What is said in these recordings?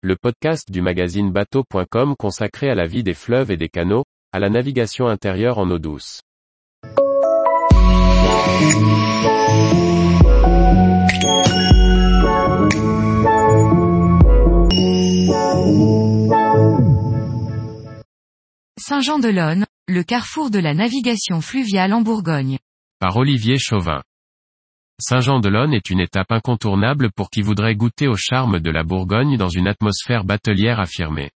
le podcast du magazine bateau.com consacré à la vie des fleuves et des canaux, à la navigation intérieure en eau douce. Saint-Jean-de-Lonne, le carrefour de la navigation fluviale en Bourgogne. Par Olivier Chauvin. Saint-Jean-de-Lonne est une étape incontournable pour qui voudrait goûter au charme de la Bourgogne dans une atmosphère batelière affirmée.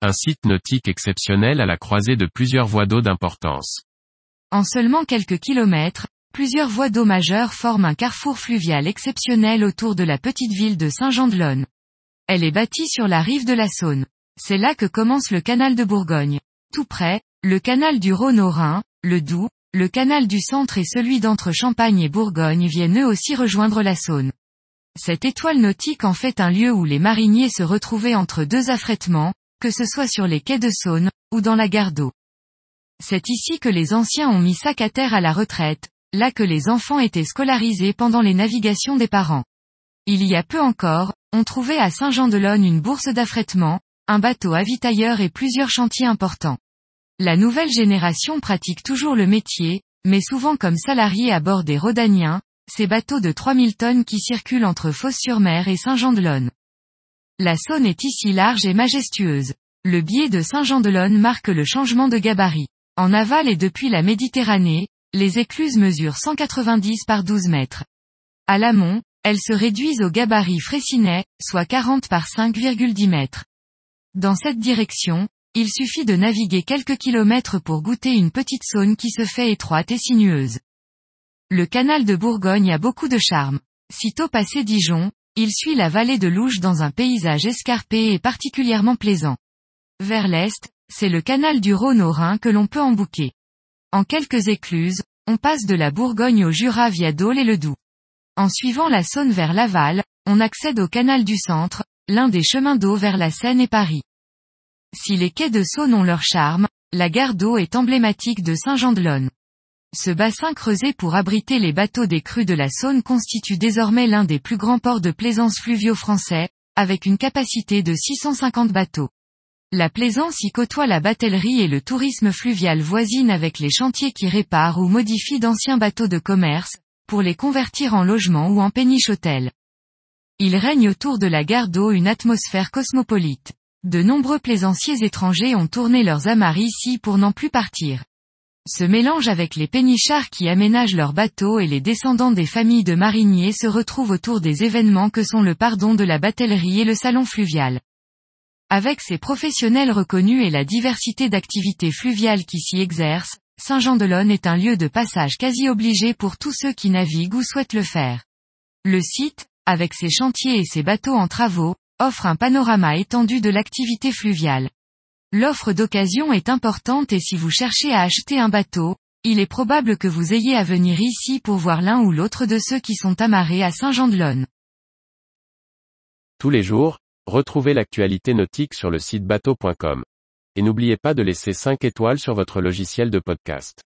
Un site nautique exceptionnel à la croisée de plusieurs voies d'eau d'importance. En seulement quelques kilomètres, plusieurs voies d'eau majeures forment un carrefour fluvial exceptionnel autour de la petite ville de Saint-Jean-de-Lonne. Elle est bâtie sur la rive de la Saône. C'est là que commence le canal de Bourgogne. Tout près, le canal du Rhône au Rhin, le Doubs, le canal du centre et celui d'entre Champagne et Bourgogne viennent eux aussi rejoindre la Saône. Cette étoile nautique en fait un lieu où les mariniers se retrouvaient entre deux affrètements, que ce soit sur les quais de Saône, ou dans la gare d'eau. C'est ici que les anciens ont mis sac à terre à la retraite, là que les enfants étaient scolarisés pendant les navigations des parents. Il y a peu encore, on trouvait à Saint-Jean-de-Lonne une bourse d'affrètement, un bateau avitailleur et plusieurs chantiers importants. La nouvelle génération pratique toujours le métier, mais souvent comme salariés à bord des Rodaniens, ces bateaux de 3000 tonnes qui circulent entre Fos-sur-Mer et Saint-Jean-de-Lonne. La Saône est ici large et majestueuse. Le biais de Saint-Jean-de-Lonne marque le changement de gabarit. En aval et depuis la Méditerranée, les écluses mesurent 190 par 12 mètres. À l'amont, elles se réduisent au gabarit Fraissinet, soit 40 par 5,10 mètres. Dans cette direction, il suffit de naviguer quelques kilomètres pour goûter une petite Saône qui se fait étroite et sinueuse. Le canal de Bourgogne a beaucoup de charme. Sitôt passé Dijon, il suit la vallée de Louge dans un paysage escarpé et particulièrement plaisant. Vers l'est, c'est le canal du Rhône au Rhin que l'on peut embouquer. En quelques écluses, on passe de la Bourgogne au Jura via Dole et le Doubs. En suivant la Saône vers Laval, on accède au canal du Centre, l'un des chemins d'eau vers la Seine et Paris. Si les quais de Saône ont leur charme, la gare d'eau est emblématique de Saint-Jean-de-Lonne. Ce bassin creusé pour abriter les bateaux des crues de la Saône constitue désormais l'un des plus grands ports de plaisance fluviaux français, avec une capacité de 650 bateaux. La plaisance y côtoie la batellerie et le tourisme fluvial voisine avec les chantiers qui réparent ou modifient d'anciens bateaux de commerce, pour les convertir en logements ou en péniche hôtel. Il règne autour de la gare d'eau une atmosphère cosmopolite. De nombreux plaisanciers étrangers ont tourné leurs amarres ici pour n'en plus partir. Ce mélange avec les pénichards qui aménagent leurs bateaux et les descendants des familles de mariniers se retrouvent autour des événements que sont le pardon de la batellerie et le salon fluvial. Avec ses professionnels reconnus et la diversité d'activités fluviales qui s'y exercent, Saint-Jean-de-Lonne est un lieu de passage quasi obligé pour tous ceux qui naviguent ou souhaitent le faire. Le site, avec ses chantiers et ses bateaux en travaux, offre un panorama étendu de l'activité fluviale. L'offre d'occasion est importante et si vous cherchez à acheter un bateau, il est probable que vous ayez à venir ici pour voir l'un ou l'autre de ceux qui sont amarrés à Saint-Jean-de-Lonne. Tous les jours, retrouvez l'actualité nautique sur le site bateau.com. Et n'oubliez pas de laisser 5 étoiles sur votre logiciel de podcast.